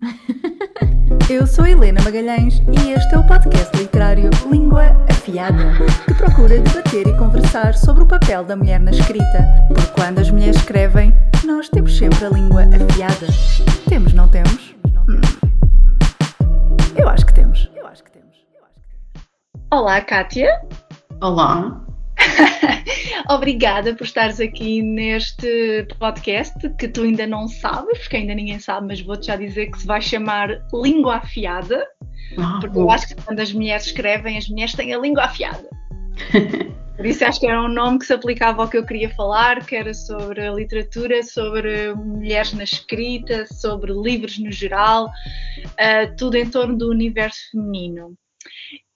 Eu sou Helena Magalhães e este é o podcast literário Língua Afiada, que procura debater e conversar sobre o papel da mulher na escrita. Porque quando as mulheres escrevem, nós temos sempre a língua afiada. Temos, não temos? Hum. Eu acho que temos. Eu acho que temos. Olá, Kátia. Olá. Obrigada por estares aqui neste podcast que tu ainda não sabes, porque ainda ninguém sabe, mas vou-te já dizer que se vai chamar Língua Afiada, Ah, porque eu acho que quando as mulheres escrevem, as mulheres têm a língua afiada. Por isso acho que era um nome que se aplicava ao que eu queria falar, que era sobre a literatura, sobre mulheres na escrita, sobre livros no geral, ah, tudo em torno do universo feminino.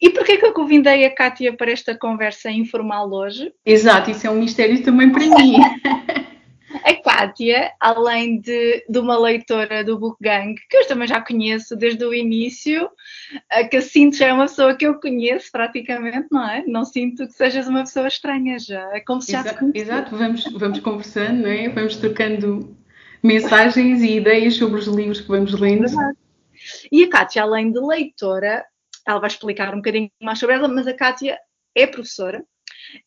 E porquê que eu convidei a Kátia para esta conversa informal hoje? Exato, isso é um mistério também para mim. A Kátia, além de, de uma leitora do Book Gang, que eu também já conheço desde o início, a que sinto já é uma pessoa que eu conheço praticamente, não é? Não sinto que sejas uma pessoa estranha já. É como se já te Exato, conhecesse. exato, vamos, vamos conversando, não é? Vamos trocando mensagens e ideias sobre os livros que vamos lendo. Verdade. E a Kátia, além de leitora, ela vai explicar um bocadinho mais sobre ela, mas a Kátia é professora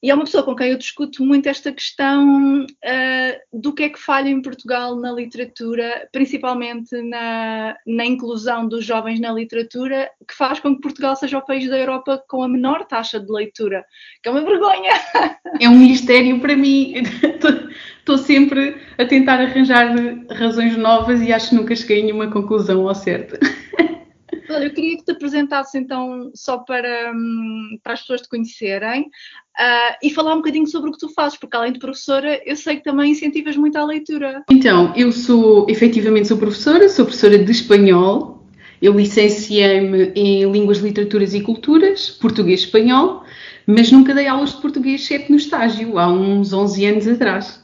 e é uma pessoa com quem eu discuto muito esta questão ah, do que é que falha em Portugal na literatura, principalmente na, na inclusão dos jovens na literatura, que faz com que Portugal seja o país da Europa com a menor taxa de leitura, que é uma vergonha. É um mistério para mim. Estou sempre a tentar arranjar razões novas e acho que nunca cheguei a nenhuma conclusão ao certo. Olha, eu queria que te apresentasses então só para, hum, para as pessoas te conhecerem ah, e falar um bocadinho sobre o que tu fazes, porque além de professora, eu sei que também incentivas muito a leitura. Então, eu sou, efetivamente, sou professora, sou professora de espanhol. Eu licenciei-me em Línguas, Literaturas e Culturas, português e espanhol, mas nunca dei aulas de português, exceto no estágio, há uns 11 anos atrás.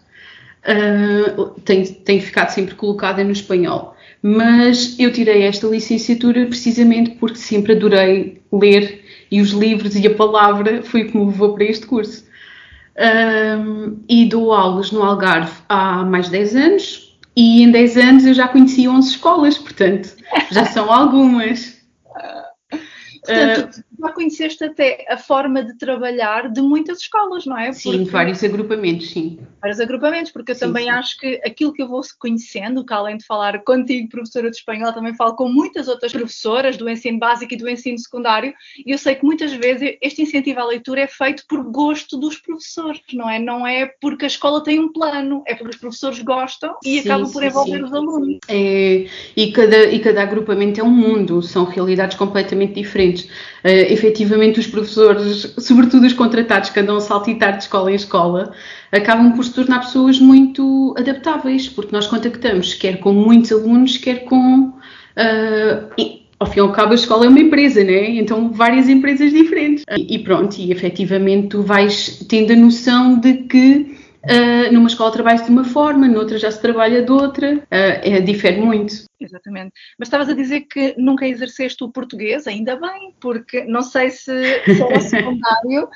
Ah, tenho, tenho ficado sempre colocada no espanhol. Mas eu tirei esta licenciatura precisamente porque sempre adorei ler e os livros e a palavra foi o que me levou para este curso. Um, e dou aulas no Algarve há mais de 10 anos e em 10 anos eu já conheci 11 escolas, portanto, já são algumas. Portanto, tu já conheceste até a forma de trabalhar de muitas escolas, não é? Sim, Porque- de vários agrupamentos, sim. vários agrupamentos, porque eu Sim, também sim. acho que aquilo que eu vou conhecendo, que além de falar contigo, professora de espanhol, também falo com muitas outras professoras do ensino básico e do ensino secundário, e eu sei que muitas vezes este incentivo à leitura é feito por gosto dos professores, não é? Não é porque a escola tem um plano, é porque os professores gostam e Sim, acabam por envolver os alunos. É, e, cada, e cada agrupamento é um mundo, são realidades completamente diferentes. Eh, efetivamente, os professores, sobretudo os contratados que andam a saltitar de escola em escola, acabam por se tornar pessoas muito adaptáveis, porque nós contactamos quer com muitos alunos, quer com. e, ao fim e ao cabo, a escola é uma empresa, né? Então, várias empresas diferentes. E, e pronto, e efetivamente tu vais tendo a noção de que ah, numa escola trabalha-se de uma forma, noutra já se trabalha de outra, ah, é, difere muito. Exatamente. Mas estavas a dizer que nunca exerceste o português, ainda bem, porque não sei se, se era secundário,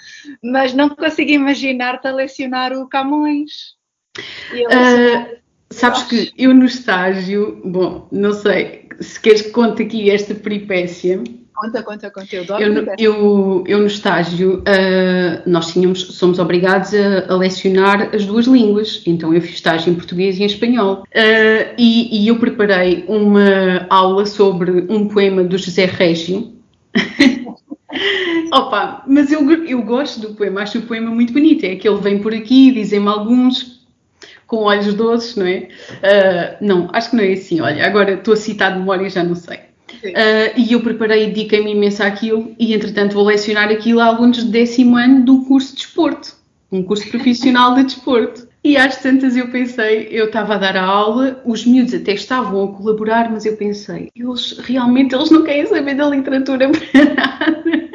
mas não consigo imaginar-te a lecionar o Camões. A lecionar- Sabes que eu no estágio, bom, não sei se queres que conte aqui esta peripécia. Conta, conta, conta. Eu Eu, eu, eu no estágio, ah, nós tínhamos, somos obrigados a, a lecionar as duas línguas, então eu fiz estágio em português e em espanhol. Ah, e, e eu preparei uma aula sobre um poema do José Régio. Opa, mas eu, eu gosto do poema, acho o poema muito bonito. É que ele vem por aqui, dizem-me alguns com olhos doces, não é? Ah, não, acho que não é assim. Olha, agora estou a citar de memória, já não sei. Ah, e eu preparei e dediquei-me imenso àquilo e, entretanto, vou lecionar aquilo a alunos de décimo ano do curso de desporto, um curso profissional de desporto. E às tantas eu pensei, eu estava a dar a aula, os miúdos até estavam a colaborar, mas eu pensei, eles realmente eles não querem saber da literatura para nada.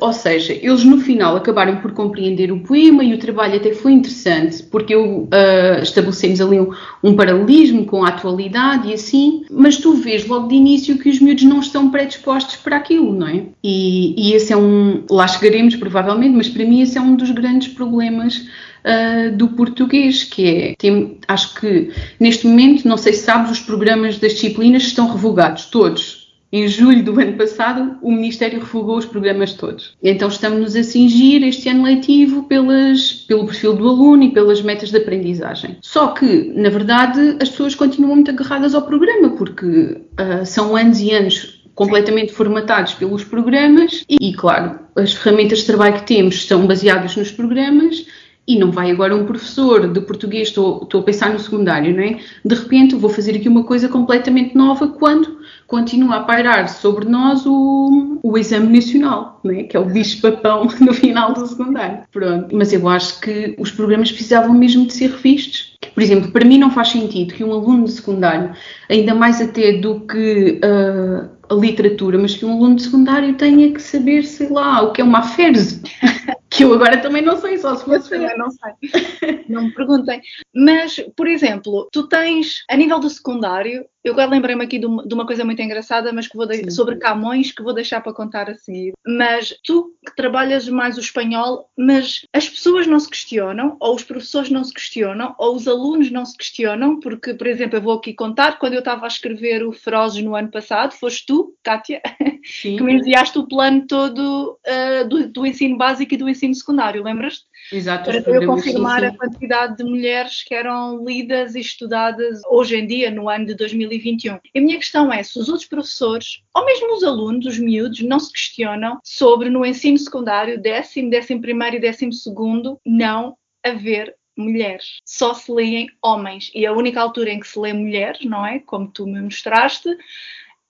Ou seja, eles no final acabaram por compreender o poema e o trabalho até foi interessante, porque eu uh, estabelecemos ali um, um, paralelismo com a atualidade e assim, mas tu vês logo de início que os miúdos não estão predispostos para aquilo, não é? E, e esse é um, lá chegaremos provavelmente, mas para mim esse é um dos grandes problemas uh, do português, que é, tem, acho que neste momento, não sei se sabes, os programas das disciplinas estão revogados, todos. Em julho do ano passado, o Ministério revogou os programas todos. Então estamos-nos a cingir este ano letivo pelas, pelo perfil do aluno e pelas metas de aprendizagem. Só que, na verdade, as pessoas continuam muito agarradas ao programa, porque uh, são anos e anos completamente formatados pelos programas e, e, claro, as ferramentas de trabalho que temos são baseadas nos programas e não vai agora um professor de português, estou, estou a pensar no secundário, não é? De repente vou fazer aqui uma coisa completamente nova quando continua a pairar sobre nós o, o exame nacional, não é? Que é o bicho-papão no final do secundário. Pronto. Mas eu acho que os programas precisavam mesmo de ser revistos. Por exemplo, para mim não faz sentido que um aluno de secundário, ainda mais até do que uh, a literatura, mas que um aluno de secundário tenha que saber, sei lá, o que é uma aferze. que eu agora também não sei, só se fosse. Eu não sei. não me perguntem. Mas, por exemplo, tu tens, a nível do secundário, eu agora lembrei-me aqui de uma, de uma, coisa muito engraçada, mas que vou de, sobre Camões, que vou deixar para contar a seguir. Mas tu que trabalhas mais o espanhol, mas as pessoas não se questionam, ou os professores não se questionam, ou os alunos não se questionam, porque, por exemplo, eu vou aqui contar, quando eu estava a escrever o Ferozes no ano passado, foste tu, Kátia, Sim. que me enviaste o plano todo uh, do, do, ensino básico e do ensino secundário, lembras-te? Exato. Para eu confirmar sim, sim. a quantidade de mulheres que eram lidas e estudadas hoje em dia, no ano de 2021. E a minha questão é, se os outros professores, ou mesmo os alunos, os miúdos, não se questionam sobre no ensino secundário, décimo, décimo primeiro e décimo segundo, não haver mulheres. Só se leem homens. E a única altura em que se lê mulheres, não é? Como tu me mostraste,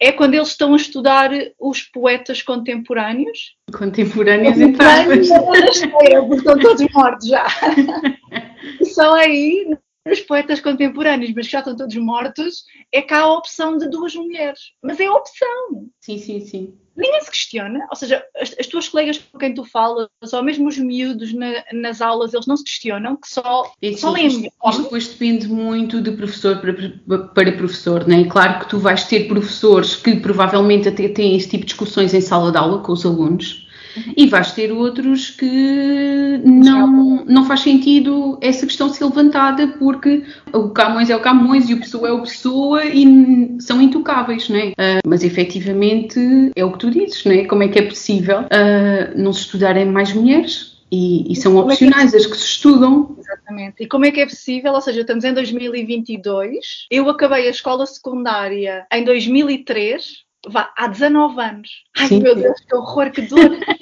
é quando eles estão a estudar os poetas contemporâneos. Contemporâneos, contemporâneos porque estão todos mortos já. Só aí, os poetas contemporâneos, mas que já estão todos mortos, é cá a opção de duas mulheres. Mas é a opção. Sim, sim, sim ninguém se questiona, ou seja, as, as, tuas colegas com quem tu falas, ou mesmo os miúdos na, nas aulas, eles não se questionam, que só, é, só isto, isto depois depende muito de professor para, para professor, não é? Claro que tu vais ter professores que provavelmente até têm esse tipo de discussões em sala de aula com os alunos, e vais ter outros que não, não faz sentido essa questão ser levantada porque o Camões é o Camões e o Pessoa é o Pessoa e são intocáveis, não é? Uh, mas efetivamente é o que tu dizes, não é? Como é que é possível uh, não se estudarem mais mulheres? E, e, são é opcionais é as que se estudam. Exatamente. E como é que é possível? Ou seja, estamos em 2022, eu acabei a escola secundária em 2003, vá, há 19 anos. Ai Sim. meu Deus, que horror, que dor!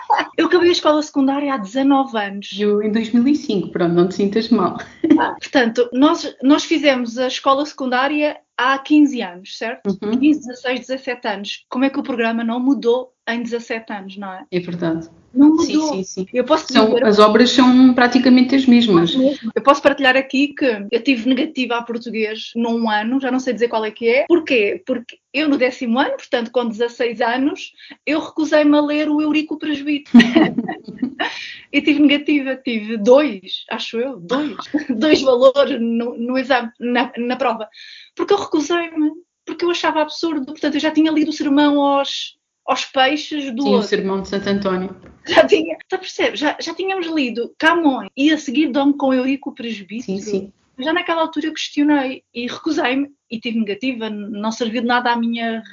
eu acabei a escola secundária há 19 anos. Eu em 2005, pronto, não te sintas mal. Ah, portanto, nós, nós fizemos a escola secundária há 15 anos, certo? Uhum. 15, 16, 17 anos. Como é que o programa não mudou em 17 anos, não é? É verdade. Não mudou. Sim, sim, sim. Eu posso são, dizer, as obras são praticamente as mesmas. Eu posso partilhar aqui que eu tive negativa a português num ano, já não sei dizer qual é que é. Porquê? Porque eu no décimo ano, portanto com 16 anos, eu recusei-me a ler o Eurico Presbítero. e tive negativa, tive dois, acho eu, dois, dois valores no, no exame, na, na prova. Porque eu recusei-me, porque eu achava absurdo. Portanto, eu já tinha lido o sermão aos aos peixes do Sim, outro. o Sermão de Santo António. Já tinha, tá percebe? Já, já tínhamos lido Camões e a seguir Dom com Eurico Presbítero. Sim, sim. Já naquela altura eu questionei e recusei-me e tive negativa, não serviu de nada à minha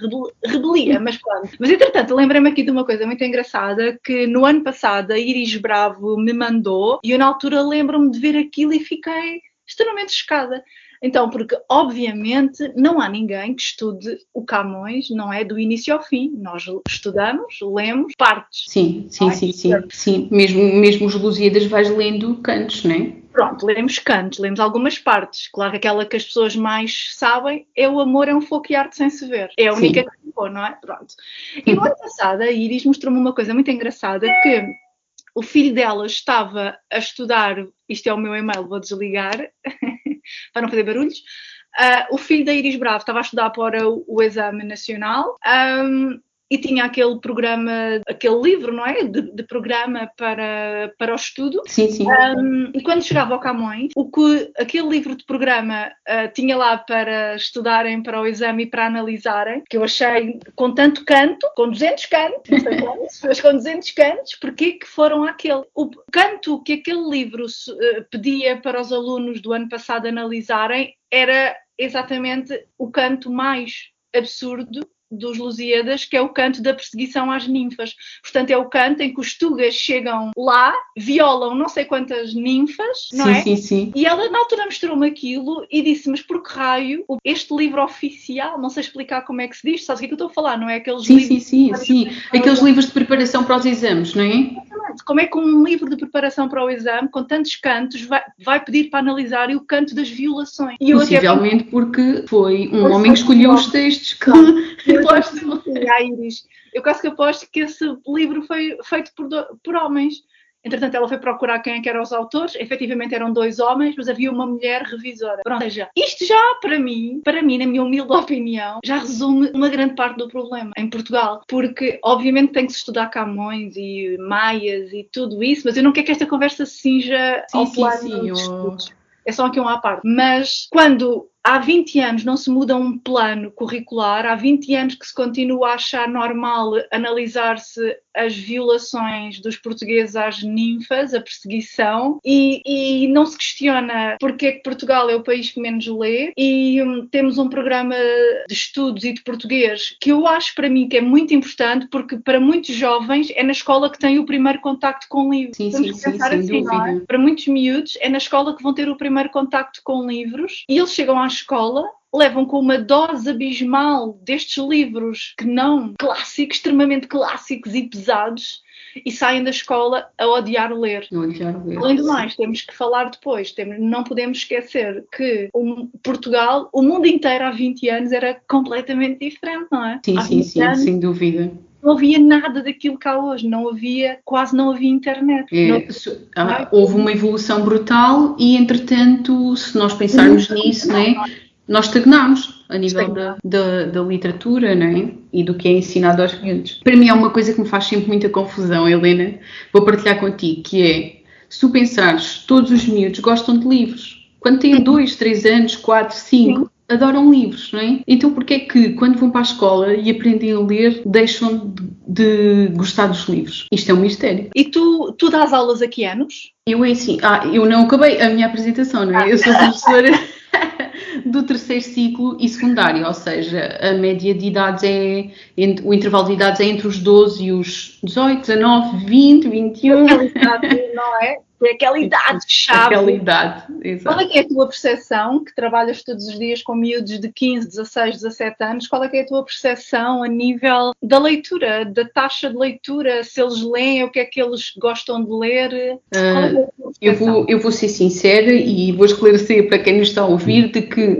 rebelia, mas claro. Mas entretanto, lembrei-me aqui de uma coisa muito engraçada que no ano passado a Iris Bravo me mandou e eu na altura lembro-me de ver aquilo e fiquei extremamente chocada. Então, porque obviamente não há ninguém que estude o Camões, não é do início ao fim. Nós estudamos, lemos partes. Sim, sim, sim, sim, sim. Mesmo, mesmo os Lusíadas vais lendo cantos, não é? Pronto, lemos cantos, lemos algumas partes. Claro que aquela que as pessoas mais sabem é o amor é um foco e arte sem se ver. É a única Sim. que ficou, não é? Pronto. E no ano passado a Iris mostrou-me uma coisa muito engraçada que o filho dela estava a estudar, isto é o meu e-mail, vou desligar, para não fazer barulhos. Uh, o filho da Iris Bravo estava a estudar para o, o exame nacional um, e tinha aquele programa, aquele livro, não é? De, de programa para, para o estudo. Sim, sim. Um, e quando chegava ao Camões, o que aquele livro de programa uh, tinha lá para estudarem para o exame e para analisarem, que eu achei com tanto canto, com 200 cantos, não sei quantos, mas com 200 cantos, porque que foram aquele? O canto que aquele livro uh, pedia para os alunos do ano passado analisarem era exatamente o canto mais absurdo dos Lusíadas, que é o canto da perseguição às ninfas. Portanto, é o canto em que os tugas chegam lá, violam não sei quantas ninfas, não sim, é? Sim, sim. E ela, na altura, mostrou-me aquilo e disse: Mas por que raio este livro oficial, não sei explicar como é que se diz, sabes o que é que eu estou a falar, não é? Aqueles sim, livros. Sim, sim, sim. Aqueles livros de preparação para os exames, não é? Como é que um livro de preparação para o exame, com tantos cantos, vai, vai pedir para analisar o canto das violações? E Possivelmente até... porque foi um homem que escolheu os textos que. Eu aposto, Iris, eu quase que aposto que esse livro foi feito por, por homens. Entretanto, ela foi procurar quem é que eram os autores. Efetivamente eram dois homens, mas havia uma mulher revisora. Ou seja, isto já para mim, para mim, na minha humilde opinião, já resume uma grande parte do problema em Portugal. Porque, obviamente, tem que se estudar Camões e Maias e tudo isso, mas eu não quero que esta conversa se cinja sim, ao sim, plano sim, estudos. É só aqui um à parte. Mas quando há 20 anos não se muda um plano curricular, há 20 anos que se continua a achar normal analisar-se as violações dos portugueses às ninfas, a perseguição, e, e não se questiona porque é que Portugal é o país que menos lê, e um, temos um programa de estudos e de português que eu acho para mim que é muito importante, porque para muitos jovens é na escola que têm o primeiro contacto com livros. Sim, sim, sim, sem assim. É? Para muitos miúdos é na escola que vão ter o primeiro contacto com livros, e eles chegam à escola levam com uma dose abismal destes livros que não clássicos, extremamente clássicos e pesados, e saem da escola a odiar ler. Odiar ler. Além do mais, temos que falar depois, temos, não podemos esquecer que o, Portugal, o mundo inteiro há 20 anos era completamente diferente, não é? Sim, há sim, sim, anos, sem dúvida não havia nada daquilo cá hoje, não havia, quase não havia internet. É, não, ah, houve uma evolução brutal e, entretanto, se nós pensarmos nisso, né, nós estagnámos a nível da, da, da, literatura né, e do que é ensinado aos miúdos. Para mim é uma coisa que me faz sempre muita confusão, Helena, vou partilhar contigo, que é, se tu pensares, todos os miúdos gostam de livros. Quando têm 2, 3 anos, 4, 5, adoram livros, não é? Então porquê é que quando vão para a escola e aprendem a ler, deixam de, de gostar dos livros? Isto é um mistério. E tu, tu dás aulas a que anos? Eu é assim, ah, eu não acabei a minha apresentação, não é? Eu sou professora do terceiro ciclo e secundário, ou seja, a média de idades é, o intervalo de idades é entre os 12 e os 18, 19, 20, 21. Não é? É aquela idade chave. Aquela idade, exato. Qual é que é a tua percepção, que trabalhas todos os dias com miúdos de 15, 16, 17 anos, qual é que é a tua percepção a nível da leitura, da taxa de leitura, se eles leem, o que é que eles gostam de ler? Uh, é eu, vou, eu vou ser sincera e vou esclarecer para quem nos está a ouvir de que,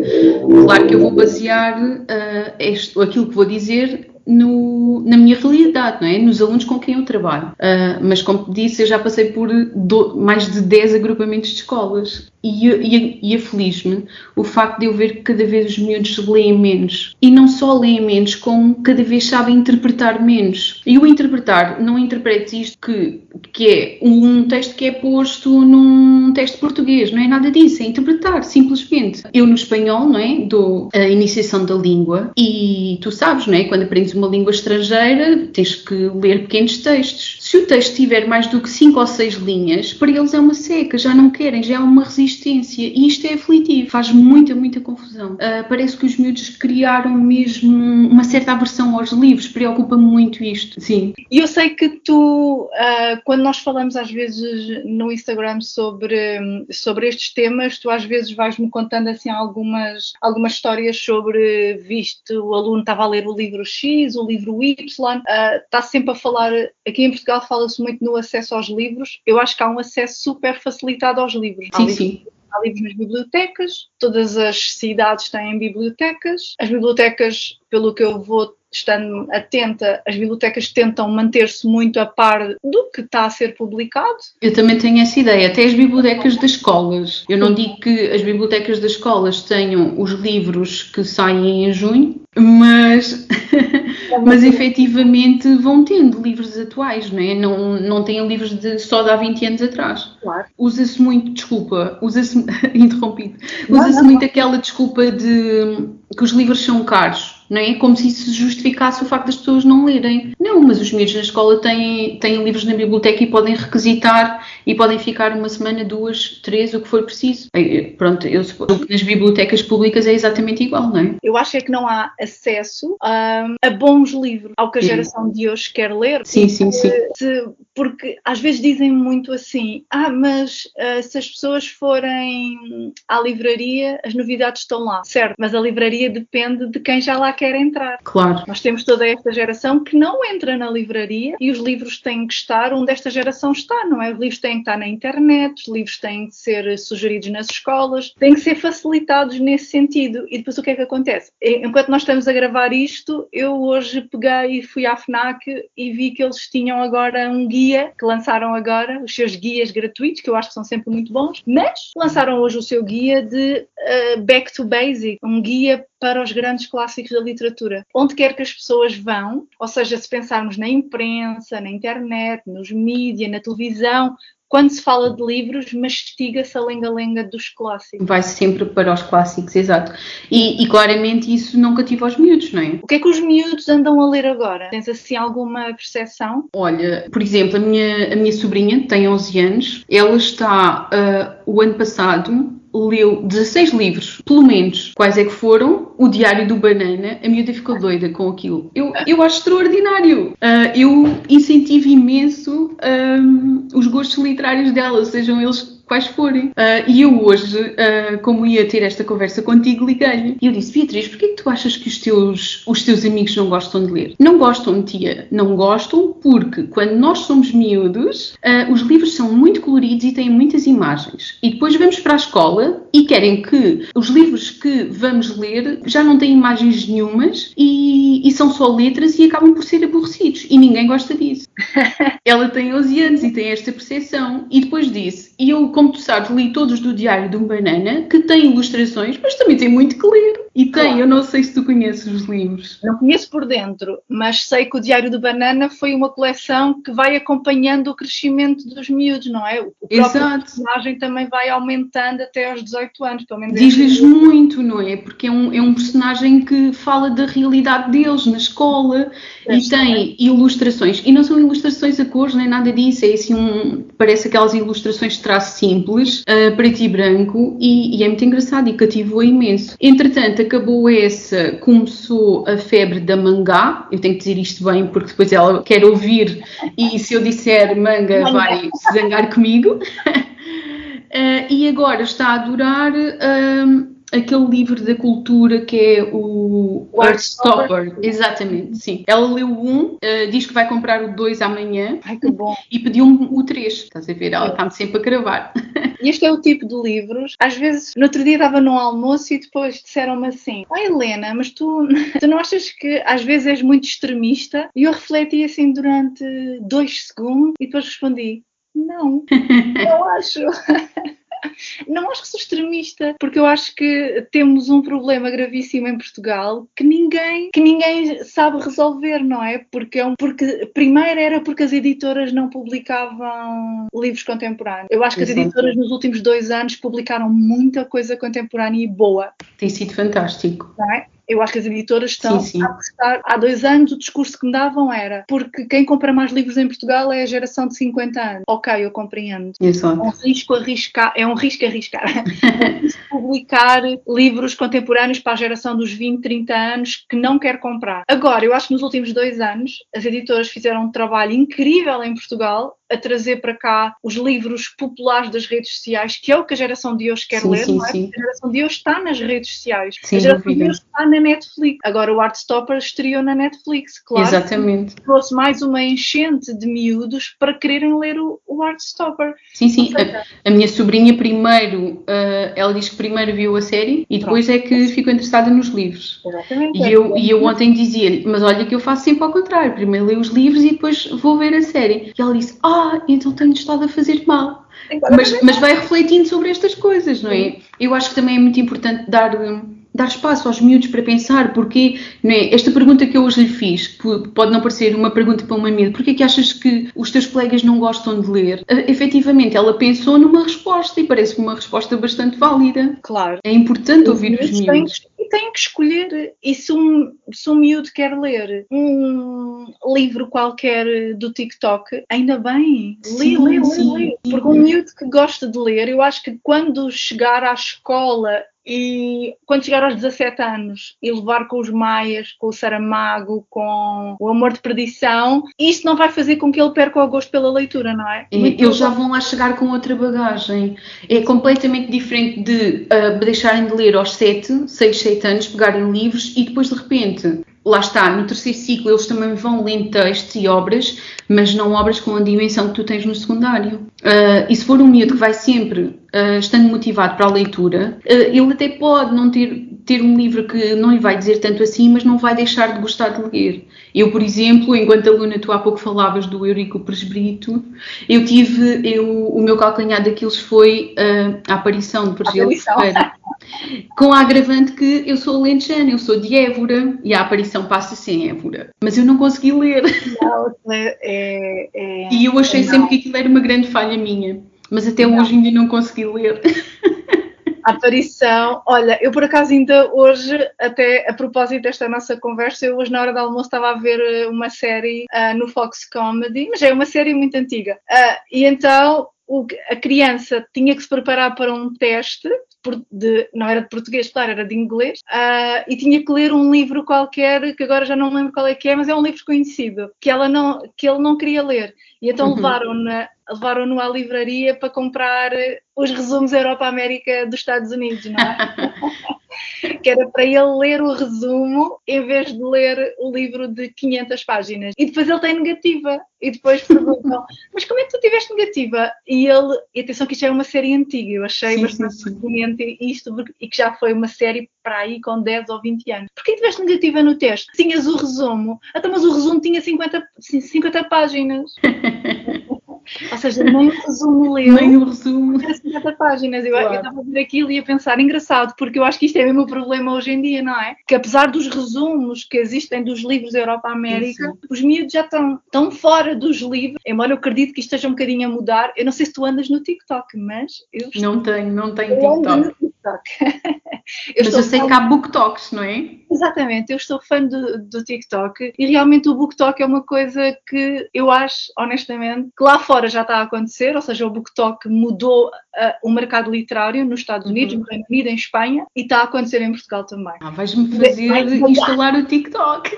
claro que eu vou basear uh, este, aquilo que vou dizer no, na minha realidade, não é? nos alunos com quem eu trabalho. Uh, mas, como disse, eu já passei por do, mais de 10 agrupamentos de escolas e, e, e aflige-me o facto de eu ver que cada vez os miúdos leem menos. E não só leem menos, como cada vez sabem interpretar menos. E o interpretar, não interpretes isto que, que é um texto que é posto num texto português, não é nada disso, é interpretar, simplesmente. Eu no espanhol, não é? Dou a iniciação da língua e tu sabes, não é? Quando aprendes uma língua estrangeira, tens que ler pequenos textos. Se o texto tiver mais do que 5 ou 6 linhas, para eles é uma seca, já não querem, já é uma resistência. E isto é aflitivo, faz muita, muita confusão. Uh, parece que os miúdos criaram mesmo uma certa aversão aos livros, preocupa muito isto. Sim. E eu sei que tu, uh, quando nós falamos às vezes no Instagram sobre, sobre estes temas, tu às vezes vais-me contando assim algumas, algumas histórias sobre, visto, o aluno estava a ler o livro X o livro Y, uh, está sempre a falar, aqui em Portugal fala-se muito no acesso aos livros, eu acho que há um acesso super facilitado aos livros. Sim, livros, sim. Há livros nas bibliotecas, todas as cidades têm bibliotecas, as bibliotecas, pelo que eu vou estando atenta, as bibliotecas tentam manter-se muito a par do que está a ser publicado. Eu também tenho essa ideia, até as bibliotecas das escolas. Eu não digo que as bibliotecas das escolas tenham os livros que saem em junho, mas mas efetivamente vão tendo livros atuais, não é? Não, não têm livros de, só de há 20 anos atrás. Claro. Usa-se muito, desculpa, usa-se, interrompido, usa-se muito aquela desculpa de que os livros são caros não é? Como se isso justificasse o facto das pessoas não lerem. Não, mas os miúdos na escola têm, têm livros na biblioteca e podem requisitar e podem ficar uma semana, duas, três, o que for preciso. Pronto, eu suponho que nas bibliotecas públicas é exatamente igual, não é? Eu acho é que não há acesso a, a bons livros, ao que a geração de hoje quer ler. Sim, sim, sim. Se, porque às vezes dizem muito assim, ah, mas uh, se as pessoas forem à livraria, as novidades estão lá. Certo, mas a livraria depende de quem já lá quer entrar. Claro. Nós temos toda esta geração que não entra na livraria e os livros têm que estar onde esta geração está, não é? Os livros têm que estar na internet, os livros têm que ser sugeridos nas escolas, têm que ser facilitados nesse sentido. E depois o que é que acontece? Enquanto nós estamos a gravar isto, eu hoje peguei e fui à FNAC e vi que eles tinham agora um guia, que lançaram agora, os seus guias gratuitos, que eu acho que são sempre muito bons, mas lançaram hoje o seu guia de uh, Back to Basic, um guia para os grandes clássicos da literatura. Onde quer que as pessoas vão, ou seja, se pensarmos na imprensa, na internet, nos mídias, na televisão, quando se fala de livros, mastiga-se a lenga-lenga dos clássicos. Vai sempre para os clássicos, exato. E, e, claramente isso não cativa os miúdos, não é? O que é que os miúdos andam a ler agora? Tens assim alguma percepção? Olha, por exemplo, a minha, a minha sobrinha tem 11 anos, ela está uh, o ano passado leu 16 livros, pelo menos. Quais é que foram? O Diário do Banana. A miúda ficou doida com aquilo. Eu, eu acho extraordinário. Uh, eu incentivo imenso um, os gostos literários dela, sejam eles quais forem. Uh, e eu hoje, uh, como ia ter esta conversa contigo, liguei-lhe. E eu disse, Beatriz, porquê que tu achas que os teus, os teus amigos não gostam de ler? Não gostam, tia. Não gostam porque quando nós somos miúdos, uh, os livros são muito coloridos e têm muitas imagens. E depois vamos para a escola e querem que os livros que vamos ler já não têm imagens nenhumas e, e são só letras e acabam por ser aborrecidos. E ninguém gosta disso. Ela tem 11 anos e tem esta percepção. E depois disse, e eu como tu sabes, li todos do Diário de um Banana, que tem ilustrações, mas também tem muito que ler. E tem, claro. eu não sei se tu conheces os livros. Não conheço por dentro, mas sei que o Diário do Banana foi uma coleção que vai acompanhando o crescimento dos miúdos, não é? O próprio Exato. personagem também vai aumentando até aos 18 anos, pelo menos. Diz-lhes muito, não é? Porque é um, é um personagem que fala da realidade deles na escola e tem ilustrações. E não são ilustrações a cores nem nada disso, é assim um. Parece aquelas ilustrações de traço simples, uh, preto e branco, e, e, é muito engraçado e cativou imenso. Entretanto, acabou essa, começou a febre da mangá, eu tenho que dizer isto bem porque depois ela quer ouvir e se eu disser manga vai se zangar comigo. Uh, e agora está a durar uh, aquele livro da cultura que é o Heartstopper. Exatamente, sim. Ela leu o um, uh, diz que vai comprar o dois amanhã. Ai, que bom. E pediu-me o três. Estás a ver? Ela está-me sempre a gravar. E este é o tipo de livros. Às vezes, no outro dia estava no almoço e depois disseram-me assim: Ai, Helena, mas tu, tu não achas que às vezes és muito extremista? E eu refleti assim durante dois segundos e depois respondi: Não, não acho. Não acho que sou extremista, porque eu acho que temos um problema gravíssimo em Portugal que ninguém, que ninguém sabe resolver, não é? Porque, é um, porque primeiro era porque as editoras não publicavam livros contemporâneos. Eu acho que Exato. as editoras nos últimos dois anos publicaram muita coisa contemporânea e boa. Tem sido fantástico. Não é? Eu acho que as editoras estão sim, sim. a apostar. Há dois anos o discurso que me davam era porque quem compra mais livros em Portugal é a geração de 50 anos. Ok, eu compreendo. Exato. É um risco arriscar, é um risco arriscar. publicar livros contemporâneos para a geração dos 20, 30 anos que não quer comprar. Agora, eu acho que nos últimos dois anos as editoras fizeram um trabalho incrível em Portugal a trazer para cá os livros populares das redes sociais, que é o que a geração de hoje quer sim, ler, sim, não é? Sim. A geração de hoje está nas redes sociais. Sim, a geração de hoje está na Netflix. Agora o Artstopper estreou na Netflix, claro. Exatamente. Trouxe mais uma enchente de miúdos para quererem ler o, o Artstopper. Sim, sim. A, a, minha sobrinha primeiro, uh, ela diz que primeiro viu a série e depois Pronto. é que ficou interessada nos livros. Exatamente. E eu, e eu ontem dizia-lhe, mas olha que eu faço sempre ao contrário. Primeiro leio os livros e depois vou ver a série. E ela disse, ah, então tenho estado a fazer mal. Mas, mas vai refletindo sobre estas coisas, não é? Eu acho que também é muito importante dar, dar espaço aos miúdos para pensar, porque não é? esta pergunta que eu hoje lhe fiz, pode não parecer uma pergunta para uma miúda, porquê é que achas que os teus colegas não gostam de ler? Uh, efetivamente, ela pensou numa resposta e parece-me uma resposta bastante válida. Claro. É importante ouvir os miúdos tem que escolher. E se um, se um miúdo quer ler um livro qualquer do TikTok, ainda bem, lê, lê, lê, lê. Porque um miúdo que gosta de ler, eu acho que quando chegar à escola e quando chegar aos 17 anos e levar com os Maias, com o Saramago, com o Amor de Perdição, isso não vai fazer com que ele perca o gosto pela leitura, não é? é eles já vão lá chegar com outra bagagem. É completamente diferente de uh, deixarem de ler aos 7, 6, 7 anos, pegarem livros e depois de repente lá está, no terceiro ciclo eles também vão lendo textos e obras, mas não obras com a dimensão que tu tens no secundário. Uh, e se for um miúdo que vai sempre uh, estando motivado para a leitura, uh, ele até pode não ter, ter um livro que não lhe vai dizer tanto assim, mas não vai deixar de gostar de ler. Eu, por exemplo, enquanto aluna, tu há pouco falavas do Eurico Presbrito, eu tive, eu, o meu calcanhar daqueles foi a aparição de Virgílio Ferreira. Com a agravante que eu sou lentejana, eu sou de Évora e a aparição passa-se em Évora. Mas eu não consegui ler. Não, é, é, e eu achei é sempre que aquilo era uma grande falha minha. Mas até não. hoje ainda não consegui ler. A aparição, olha, eu por acaso ainda hoje, até a propósito desta nossa conversa, eu hoje na hora do almoço estava a ver eh, uma série uh, no Fox Comedy, mas é uma série muito antiga. Uh, e então o, a criança tinha que se preparar para um teste, de, não era de português, claro, era de inglês, uh, e tinha que ler um livro qualquer, que agora já não lembro qual é que é, mas é um livro conhecido, que, ela não, que ele não queria ler. E então uhum. levaram-no levaram à livraria para comprar os resumos Europa-América dos Estados Unidos, não é? que era para ele ler o resumo em vez de ler o livro de 500 páginas. E depois ele tem negativa. E depois perguntam, mas como é que tu tiveste negativa? E ele, e atenção que isto é uma série antiga, eu achei sim, bastante pertinente isto, e que já foi uma série para aí com 10 ou 20 anos. Porquê tiveste negativa no teste? Tinhas o resumo. Até mas o resumo tinha 50, 50 páginas. Ou seja, nem o resumo leu. Nem o resumo. 50 páginas. Eu, claro. eu estava a ver aquilo e ia pensar, engraçado, porque eu acho que isto é mesmo o problema hoje em dia, não é? Que apesar dos resumos que existem dos livros da Europa-América, os miúdos já estão tão fora dos livros, embora eu acredito que isto esteja um bocadinho a mudar. Eu não sei se tu andas no TikTok, mas eu. Não tenho, não tenho TikTok. TikTok. eu Mas eu sei que há BookToks, não é? Exatamente, eu estou fã do, do TikTok e realmente o BookTok é uma coisa que eu acho, honestamente, que lá fora já está a acontecer, ou seja, o BookTok mudou uh, o mercado literário nos Estados uhum. Unidos, uhum. no Reino Unido, em Espanha e está a acontecer em Portugal também. Ah, vais-me fazer instalar o TikTok.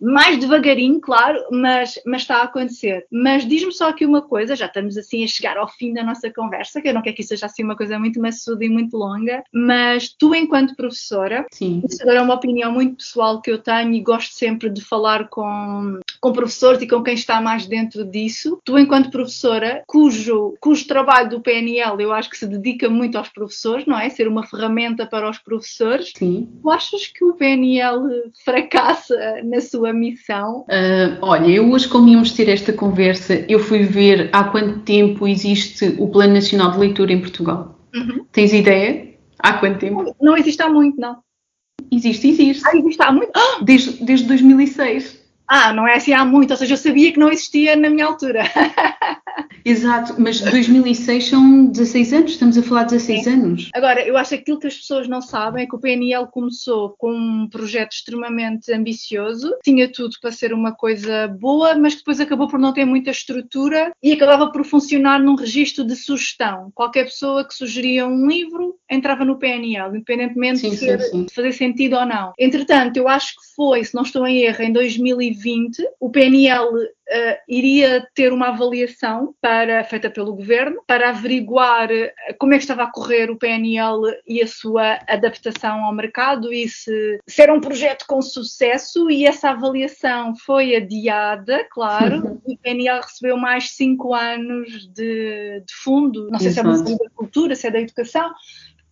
mais devagarinho, claro, mas, mas está a acontecer. Mas diz-me só aqui uma coisa, já estamos assim a chegar ao fim da nossa conversa, que eu não quero que isso seja assim uma coisa muito maçuda e muito longa, mas tu, enquanto professora, Sim. isso agora é uma opinião muito pessoal que eu tenho e gosto sempre de falar com, com professores e com quem está mais dentro disso. Tu, enquanto professora, cujo, cujo trabalho do PNL eu acho que se dedica muito aos professores, não é? Ser uma ferramenta para os professores. Sim. Tu achas que o PNL fracassa na sua missão? Uh, olha, eu hoje, como íamos ter esta conversa, eu fui ver há quanto tempo existe o Plano Nacional de Leitura em Portugal. Uhum. Tens ideia? Há quanto tempo? Não existe há muito, não. Existe, existe. Ah, existe há muito? Desde, desde 2006. Ah, não é assim há muito, ou seja, eu sabia que não existia na minha altura. Exato, mas 2006 são 16 anos, estamos a falar de 16 Sim. anos. Agora, eu acho que aquilo que as pessoas não sabem é que o PNL começou com um projeto extremamente ambicioso, tinha tudo para ser uma coisa boa, mas depois acabou por não ter muita estrutura e acabava por funcionar num registro de sugestão. Qualquer pessoa que sugeria um livro entrava no PNL, independentemente sim, de, ser, sim, sim. de fazer sentido ou não. Entretanto, eu acho que foi, se não estou em erro, em 2020, o PNL uh, iria ter uma avaliação para, feita pelo governo para averiguar eh, como é que estava a correr o PNL e a sua adaptação ao mercado e se, se era um projeto com sucesso e essa avaliação foi adiada, claro, uhum. e o PNL recebeu mais cinco anos de, de fundo, não sei Exato. se é da cultura, se é da educação,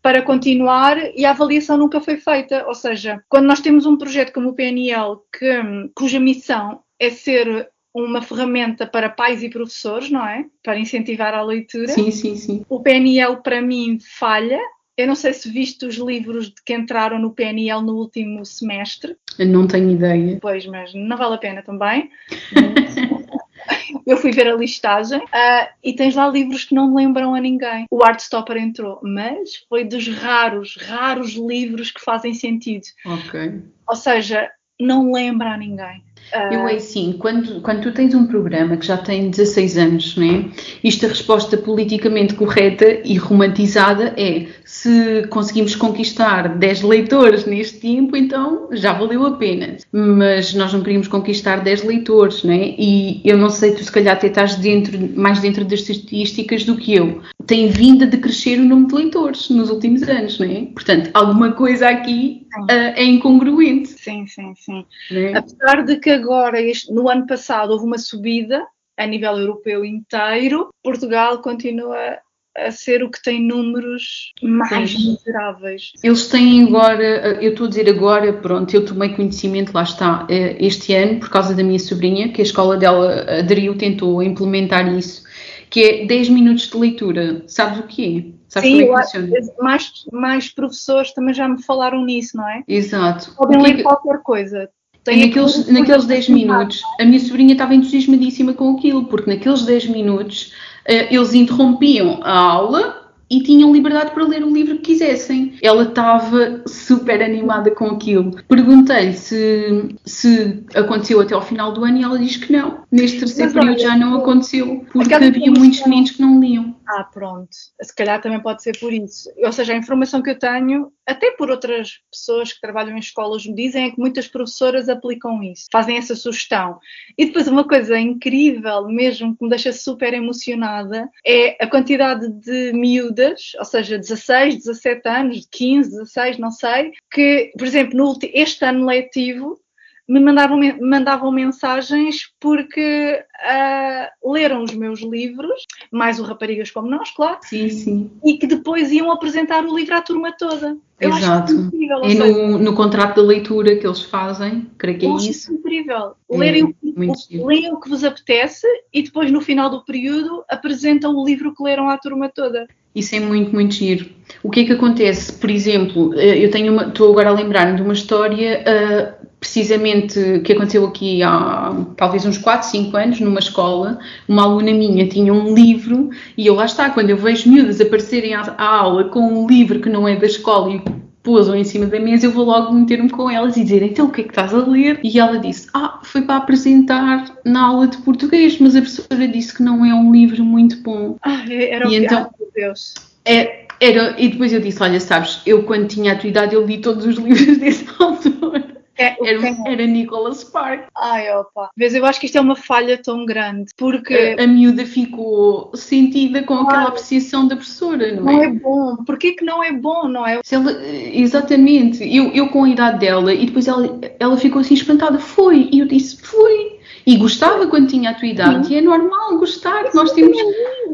para continuar e a avaliação nunca foi feita. Ou seja, quando nós temos um projeto como o PNL que, cuja missão é ser uma ferramenta para pais e professores, não é? Para incentivar a leitura. Sim, sim, sim. O PNL para mim falha Eu não sei se viste os livros de que entraram no PNL no último semestre. Eu não tenho ideia. Pois, mas não vale a pena também. eu fui ver a listagem uh, e tens lá livros que não lembram a ninguém. O Artstopper entrou, mas foi dos raros, raros livros que fazem sentido. Ok. Ou seja, não lembra a ninguém. Eu é assim, quando, quando tu tens um programa que já tem 16 anos, não é? Isto a resposta politicamente correta e romantizada é se conseguimos conquistar 10 leitores neste tempo, então já valeu a pena. Mas nós não queríamos conquistar 10 leitores, não é? E eu não sei, tu se calhar até estás dentro, mais dentro das estatísticas do que eu. Tem vindo a decrescer o número de leitores nos últimos anos, não é? Portanto, alguma coisa aqui uh, é incongruente. Sim, sim, sim. É? Apesar de que agora, este, no ano passado, houve uma subida a nível europeu inteiro, Portugal continua a ser o que tem números mais Sim. miseráveis. Eles têm agora, eu estou a dizer agora, pronto, eu tomei conhecimento, lá está, eh, este ano, por causa da minha sobrinha, que a escola dela aderiu, tentou implementar isso, que é 10 minutos de leitura. Sabes o que é? Sabes Sim, como é que funciona? Mais, mais professores também já me falaram nisso, não é? Exato. Podem ler que... qualquer coisa. Tem naqueles, naqueles 10 minutos, a minha sobrinha estava entusiasmadíssima com aquilo, porque naqueles 10 minutos eh, eles interrompiam a aula e tinham liberdade para ler o livro que quisessem. Ela estava super animada com aquilo. Perguntei-lhe se, se aconteceu até ao final do ano e ela diz que não. Neste terceiro Mas, período já não aconteceu, porque havia muitos meninos que não liam. Ah, pronto. Se calhar também pode ser por isso. Ou seja, a informação que eu tenho, até por outras pessoas que trabalham em escolas me dizem, é que muitas professoras aplicam isso, fazem essa sugestão. E depois uma coisa incrível, mesmo que me deixa super emocionada, é a quantidade de miúdas, ou seja, 16, 17 anos, 15, 16, não sei, que, por exemplo, no este ano letivo, me mandavam, mandavam mensagens porque uh, leram os meus livros, mais o Raparigas Como Nós, claro, sim, sim. e que depois iam apresentar o livro à turma toda. Eu Exato. Incrível, e no, no, contrato de leitura que eles fazem, creio que é isso. incrível. É, Lerem o, o, leem o que vos apetece e depois, no final do período, apresentam o livro que leram à turma toda. Isso é muito, muito giro. O que é que acontece? Por exemplo, eh, eu tenho uma, estou agora a lembrar-me de uma história uh, precisamente que aconteceu aqui há talvez uns 4, 5 anos, numa escola, uma aluna minha tinha um livro e eu lá está, quando eu vejo miúdas aparecerem à, à aula com um livro que não é da escola e pousam em cima da mesa, eu vou logo meter-me com elas e dizer então o que é que estás a ler? E ela disse, ah, foi para apresentar na aula de português, mas a professora disse que não é um livro muito bom. Ah, era o e então, ah, Deus. É, era, e depois eu disse, olha, sabes, eu quando tinha a tua idade eu li todos os livros desse autor. É, era, era Nicholas Spark. Ai, opa. Vês, eu acho que isto é uma falha tão grande, porque... A, a miúda ficou sentida com aquela apreciação da professora, não, não é? Não é bom. Porquê que não é bom, não é? Ela, exatamente. Eu, eu com a idade dela, e depois ela, ela ficou assim espantada. Foi. E eu disse, foi. E gostava quando tinha a tua idade, e é normal gostar, nós temos,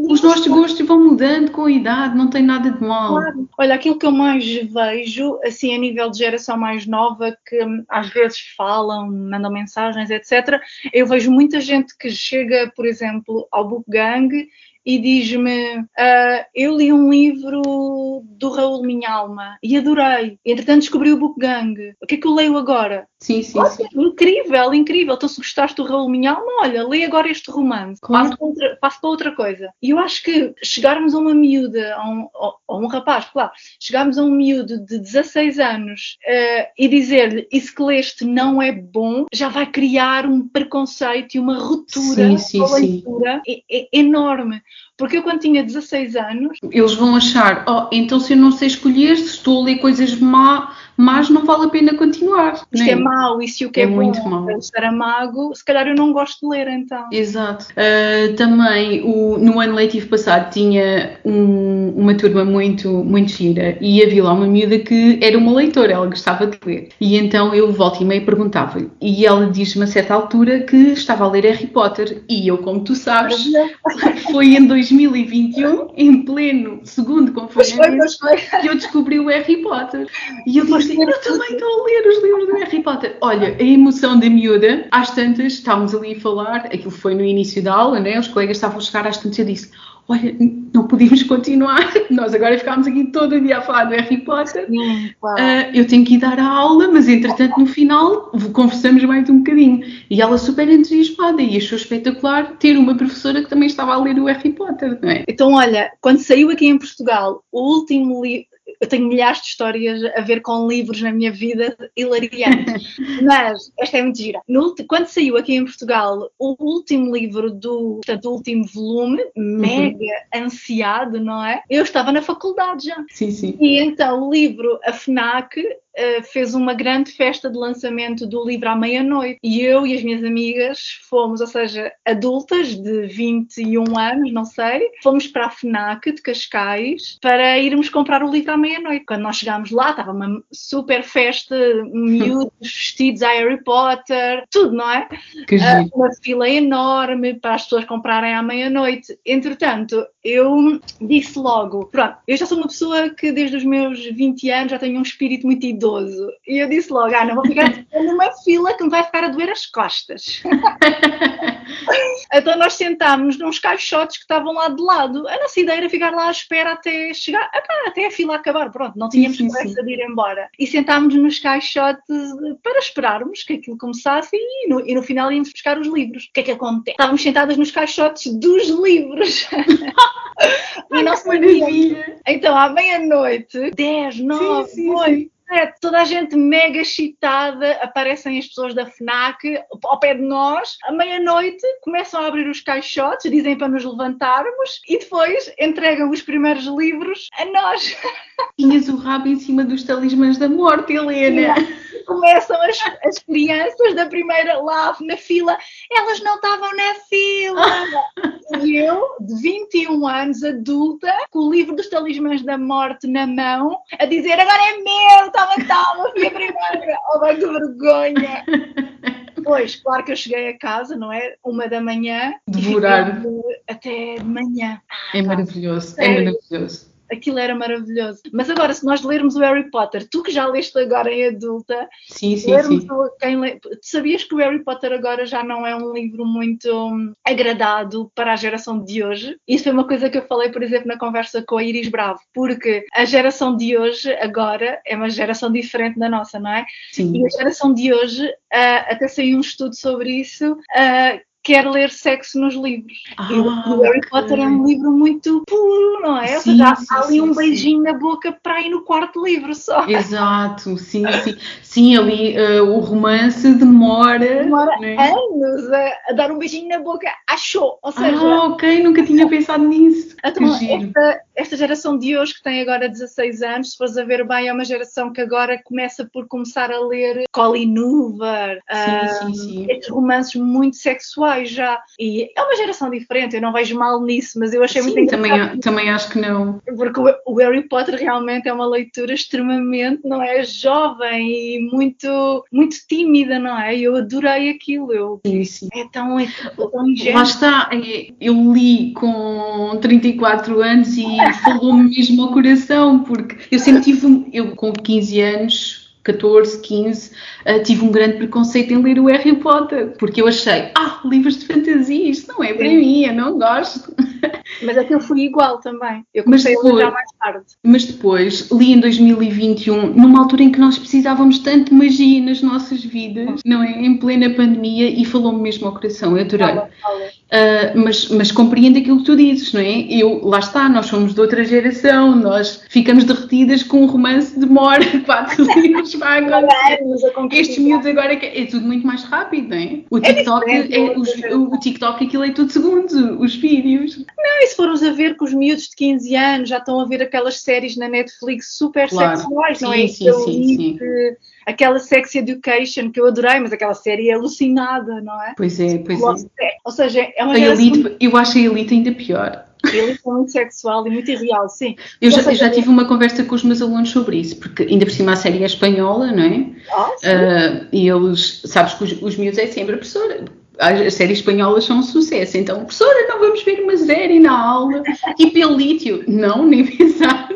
os nossos gostos vão mudando com a idade, não tem nada de mal. Claro. Olha, aquilo que eu mais vejo, assim, a nível de geração mais nova, que às vezes falam, mandam mensagens, etc., eu vejo muita gente que chega, por exemplo, ao Book Gang e diz-me: uh, Eu li um livro do Raul Minha Alma e adorei. Entretanto, descobri o Book Gang. O que é que eu leio agora? Sim, sim, Olha, sim. Incrível, incrível. Então, se gostaste do Raul Minha Alma, olha, lê agora este romance. Claro. Passo, para outra, para outra coisa. E eu acho que chegarmos a uma miúda, a um, a um rapaz, claro, chegarmos a um miúdo de 16 anos uh, e dizer-lhe isso que leste não é bom, já vai criar um preconceito e uma ruptura sim, sim, leitura sim. Enorme. Porque eu, quando tinha 16 anos. Eles vão achar, oh, então se eu não sei escolher, se estou a ler coisas má, mas não vale a pena continuar. Isto é mau, e se o que é, é muito mau estar mago, se calhar eu não gosto de ler então. Exato. Uh, também o, no ano letivo passado tinha um, uma turma muito, muito gira e havia lá uma miúda que era uma leitora, ela gostava de ler. E então eu volto e meio perguntava-lhe. E ela diz-me a certa altura que estava a ler Harry Potter. E eu, como tu sabes, foi em 2021, em pleno segundo confinamento, que eu descobri o Harry Potter. E eu disse eu também estou a ler os livros do Harry Potter. Olha, a emoção da miúda, às tantas, estávamos ali a falar, aquilo foi no início da aula, né? Os colegas estavam a chegar às tantas, eu disse, olha, não podíamos continuar, nós agora ficámos aqui todo o dia a falar do Harry Potter, Sim, claro. uh, eu tenho que ir dar a aula, mas entretanto no final conversamos mais um bocadinho. E ela super entusiasmada e achou espetacular ter uma professora que também estava a ler o Harry Potter, não é? Então, olha, quando saiu aqui em Portugal o último livro, eu tenho milhares de histórias a ver com livros na minha vida hilariantes, mas esta é muito gira. No, quando saiu aqui em Portugal o último livro do, portanto, o último volume, mega uhum. ansiado, não é? Eu estava na faculdade já. Sim, sim. E então o livro, a FNAC, Uh, fez uma grande festa de lançamento do livro à meia-noite. E eu e as minhas amigas fomos, ou seja, adultas de 21 anos, não sei, fomos para a FNAC de Cascais para irmos comprar o livro à meia-noite. Quando nós chegámos lá, estava uma super festa, miúdos vestidos a Harry Potter, tudo, não é? Uh, uma fila enorme para as pessoas comprarem à meia-noite. Entretanto, eu disse logo, pronto, eu já sou uma pessoa que desde os meus 20 anos já tenho um espírito muito idoso idoso. E eu disse logo, ah, não vou ficar numa fila que me vai ficar a doer as costas. então nós sentámos nos caixotes que estavam lá de lado. A nossa ideia era ficar lá à espera até chegar, até a fila acabar. Pronto, não tínhamos pressa de ir embora. E sentámos nos caixotes para esperarmos que aquilo começasse e no, e no final íamos buscar os livros. O que é que acontece? Estávamos sentadas nos caixotes dos livros. e nossa! Então, à meia-noite, 10, 9, 8, é, toda a gente mega excitada, aparecem as pessoas da FNAC ao pé de nós, à meia-noite começam a abrir os caixotes, dizem para nos levantarmos e depois entregam os primeiros livros a nós. Tinhas o rabo em cima dos talismãs da morte, Helena. Começam as, as crianças da primeira lá na fila, elas não estavam na fila. e eu, de 21 anos, adulta, com o livro dos talismãs da morte na mão, a dizer agora é meu, estava, estava, fui a primeira. Oh, vai que vergonha. Pois, claro que eu cheguei a casa, não é? Uma da manhã. Devorar. Até de manhã. É maravilhoso, é maravilhoso aquilo era maravilhoso. Mas agora, se nós lermos o Harry Potter, tu que já leste agora em adulta, sim, sim, sim. quem lê, sabias que o Harry Potter agora já não é um livro muito hum, agradado para a geração de hoje? Isso foi uma coisa que eu falei, por exemplo, na conversa com a Iris Bravo, porque a geração de hoje agora é uma geração diferente da nossa, não é? Sim. E a geração de hoje, uh, até saiu um estudo sobre isso, uh, quer ler sexo nos livros. Ah, e o Harry okay. Potter é um livro muito puro, não é? Sim, seja, sim, há ali sim, um beijinho na boca para ir no quarto livro só. Exato, sim, sim. Sim, ali uh, o romance demora. Demora né? anos a, a, dar um beijinho na boca, achou. Ou seja. Ah, ok, nunca tinha pensado nisso. Então, esta, esta geração de hoje, que tem agora 16 anos, se fores a ver bem, é uma geração que agora começa por começar a ler Colin Hoover, sim, sim, sim. estes romances muito sexuais já. E é uma geração diferente, eu não vejo mal nisso, mas eu achei sim, muito engraçado. Também, também acho que não. Porque o Harry Potter realmente é uma leitura extremamente, não é? Jovem e muito, muito tímida, não é? Eu adorei aquilo. Eu, sim, sim. É tão, é tão ingênuo. Lá está, é, eu li com 34 anos e falou-me mesmo ao coração, porque eu sempre tive, eu com 15 anos, 14, 15, uh, tive um grande preconceito em ler o Harry Potter, porque eu achei, ah, livros de fantasia, isto não é para mim, eu não gosto. Mas é que eu fui igual também. Eu comecei a ler já mais tarde. Mas depois li em 2021, numa altura em que nós precisávamos tanto de magia nas nossas vidas, não é? Em plena pandemia, e falou-me mesmo ao coração, eu adorei. Fala, fala. Uh, mas, mas compreendo aquilo que tu dizes, não é? Eu, lá está, nós somos de outra geração, nós ficamos derretidas com um romance demora quatro livros para acontecer. Estes miúdos agora é, é tudo muito mais rápido, não é? O é TikTok, é, é, os, o TikTok aquilo é tudo segundo, os vídeos. Não, e se formos a ver que os miúdos de 15 anos já estão a ver aquelas séries na Netflix super claro. sexuais, não é? Sim, sim, sim aquela Sex Education que eu adorei, mas aquela série é alucinada, não é? Pois é, pois é. Ou seja, é uma a elite, Eu acho a Elite ainda pior. Ele é muito sexual e muito irreal, sim. Eu já, eu já, tive uma conversa com os meus alunos sobre isso, porque ainda por cima a série é espanhola, não é? Ah, uh, e eles, sabes que os, os miúdos é sempre a professora. As séries espanholas são um sucesso, então, professora, não vamos ver uma série na aula. E pelo lítio? Não, nem pensar.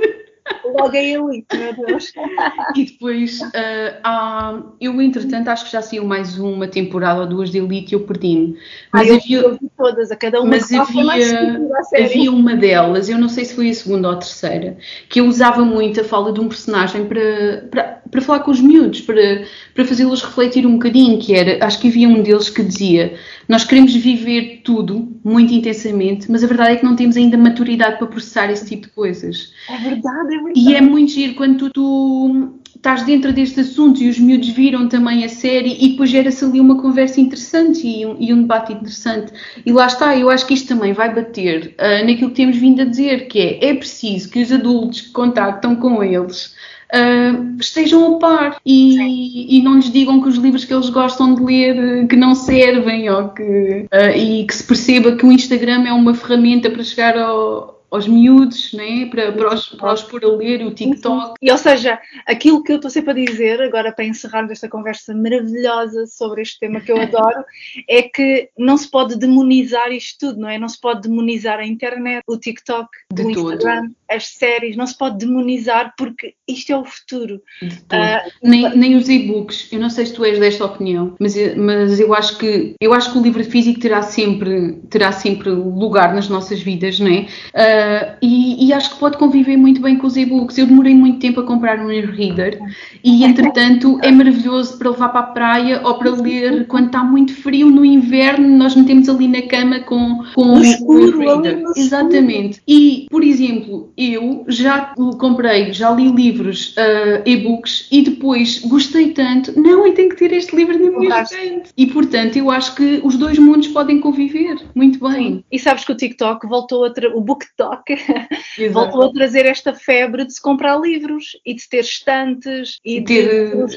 logo a elite, meu Deus. E depois, uh, há, eu entretanto acho que já saiu mais uma temporada ou duas de Elite e eu perdi-me. Mas ah, havia, eu vi todas, a cada uma mas havia, havia uma delas, eu não sei se foi a segunda ou a terceira, que eu usava muito a fala de um personagem para, para, para falar com os miúdos, para, para fazê-los refletir um bocadinho, que era, acho que havia um deles que dizia, nós queremos viver tudo muito intensamente, mas a verdade é que não temos ainda maturidade para processar esse tipo de coisas. É verdade, é verdade. E é muito giro quando tu, tu estás dentro deste assunto e os miúdos viram também a série e depois gera-se ali uma conversa interessante e um, e um, debate interessante. E lá está, eu acho que isto também vai bater uh, naquilo que temos vindo a dizer, que é, é preciso que os adultos que contactam com eles Uh, estejam a par e, e, não lhes digam que os livros que eles gostam de ler que não servem ou que, uh, e que se perceba que o Instagram é uma ferramenta para chegar ao, aos miúdos, né? para, para, os, para os pôr a ler o TikTok. E, ou seja, aquilo que eu estou sempre a dizer, agora para encerrar esta conversa maravilhosa sobre este tema que eu adoro, é que não se pode demonizar isto tudo, não é? Não se pode demonizar a internet, o TikTok, De o Instagram, todo. As séries, não se pode demonizar porque isto é o futuro. Uh, nem, nem os e-books, eu não sei se tu és desta opinião, mas, mas eu acho que eu acho que o livro físico terá sempre, terá sempre lugar nas nossas vidas, não é? Uh, e, e, acho que pode conviver muito bem com os e-books. Eu demorei muito tempo a comprar um e-reader e, entretanto, é maravilhoso para levar para a praia ou para ler quando está muito frio no inverno. Nós metemos ali na cama com, com o e-reader. Exatamente. E, por exemplo, eu já comprei, já li livros, uh, e-books e depois gostei tanto. Não, eu tenho que ter este livro na minha estante. E, portanto, eu acho que os dois mundos podem conviver muito bem. Sim. E sabes que o TikTok voltou a o BookTok voltou a trazer esta febre de se comprar livros e de ter estantes e, de ter livros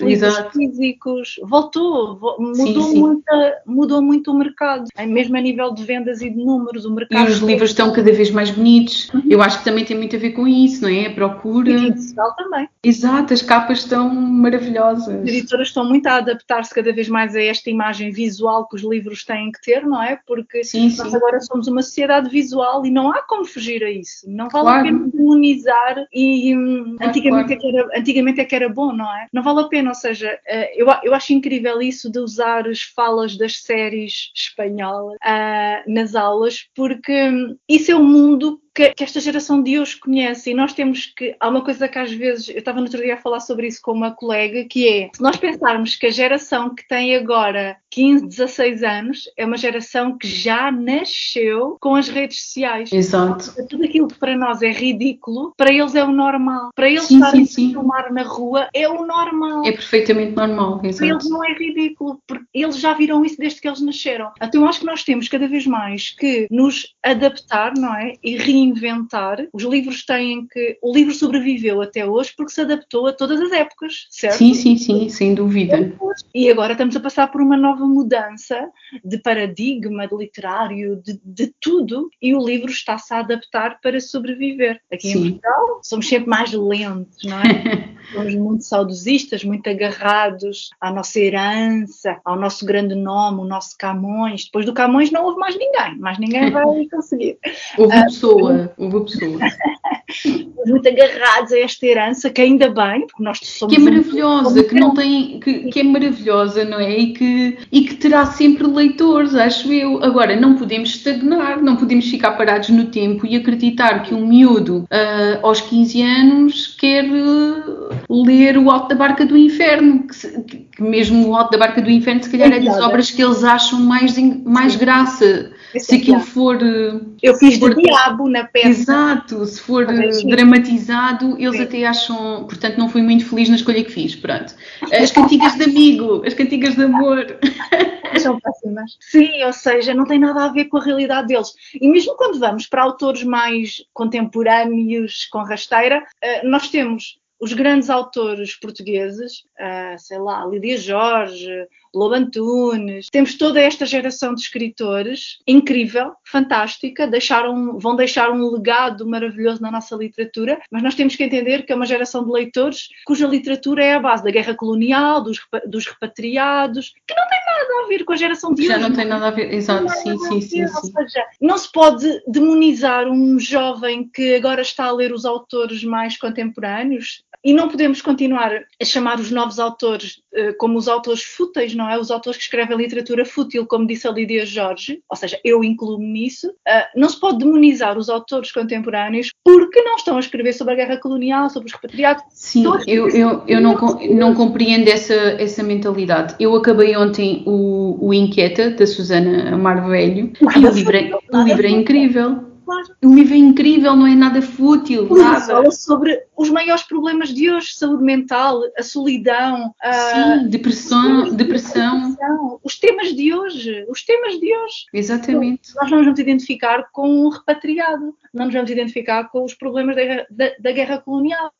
físicos. Voltou, mudou, sim, sim. Muito, mudou muito o mercado, mesmo a nível de vendas e de números. O mercado e os livros estão cada vez mais bonitos. Uhum. Eu acho que também tem muito a ver com isso, não é? A procura. E digital também. Exato, as capas estão maravilhosas. As editoras estão muito a adaptar-se cada vez mais a esta imagem visual que os livros têm que ter, não é? Porque sim, nós agora somos uma sociedade visual e não há como fugir a isso. Não vale claro. a pena demonizar e hum, claro, antigamente, claro. É que era, antigamente é que era bom, não é? Não vale a pena, ou seja, eh, eu, eu acho incrível isso de usar as falas das séries espanholas uh, nas aulas, porque hum, isso é o mundo que, que, esta geração de hoje conhece e nós temos que. Há uma coisa que às vezes. Eu estava no outro dia a falar sobre isso com uma colega, que é se nós pensarmos que a geração que tem agora 15, 16 anos é uma geração que já nasceu com as redes sociais. Exato. Tudo aquilo que para nós é ridículo, para eles é o normal. Para eles sim, estarem sim, a filmar na rua é o normal. É perfeitamente normal. Exato. Para eles não é ridículo, porque eles já viram isso desde que eles nasceram. Então eu acho que nós temos cada vez mais que nos adaptar, não é? E reinventar. Os livros têm que. O livro sobreviveu até hoje porque se adaptou a todas as épocas, certo? Sim, sim, sim, sem dúvida. E agora estamos a passar por uma nova mudança de paradigma, de literário, de, de tudo, e o livro está-se a adaptar para sobreviver. Aqui sim. em Portugal somos sempre mais lentos, não é? somos muito saudosistas, muito agarrados à nossa herança, ao nosso grande nome, o nosso Camões. Depois do Camões não houve mais ninguém, mais ninguém vai conseguir. Houve uh, pessoa, houve pessoa. muito agarrados a esta herança, que ainda bem, porque nós somos. Que é maravilhosa, um... que não tem. Que, que, é maravilhosa, não é? E que, e que terá sempre leitores, acho eu. Agora, não podemos estagnar, não podemos ficar parados no tempo e acreditar que um miúdo uh, aos 15 anos quer uh, ler O Alto da Barca do Inferno, que, que, mesmo O Alto da Barca do Inferno, se calhar é, é das obras que eles acham mais, mais graça se aquilo for. Eh, Eu fiz for, de diabo na peça. Exato, se for eh, dramatizado, eles Sim. até acham. Portanto, não fui muito feliz na escolha que fiz. Pronto. As cantigas de amigo, as cantigas de amor. São péssimas. Sim, ou seja, não tem nada a ver com a realidade deles. E mesmo quando vamos para autores mais contemporâneos, com rasteira, eh, nós temos os grandes autores portugueses, sei lá, Lídia Jorge, Lobo Antunes, temos toda esta geração de escritores incrível, fantástica, deixaram, vão deixar um legado maravilhoso na nossa literatura, mas nós temos que entender que é uma geração de leitores cuja literatura é a base da guerra colonial, dos, dos repatriados, que não tem nada a ver com a geração de Já hoje. não tem nada a ver, exato, sim, não, sim, sim, Ou sim. seja, não se pode demonizar um jovem que agora está a ler os autores mais contemporâneos e não podemos continuar a chamar os novos autores eh, como os autores fúteis, não é? Os autores que escrevem literatura fútil, como disse a Lídia Jorge, ou seja, eu incluo-me nisso. Ah, não se pode demonizar os autores contemporâneos porque não estão a escrever sobre a guerra colonial, sobre os repatriados. Sim, eu, eu, eu não, não compreendo essa, essa mentalidade. Eu acabei ontem o, o Inquieta, da Susana Marvelho, e o livro, é, o livro é incrível. Claro. O livro é incrível, não é nada fútil, nada. Fala sobre os maiores problemas de hoje, saúde mental, a solidão, a Sim, depressão, depressão, depressão, os temas de hoje, os temas de hoje. exatamente. Nós não nos vamos identificar com o repatriado, não nos vamos identificar com os problemas da, guerra- da- da guerra colonial.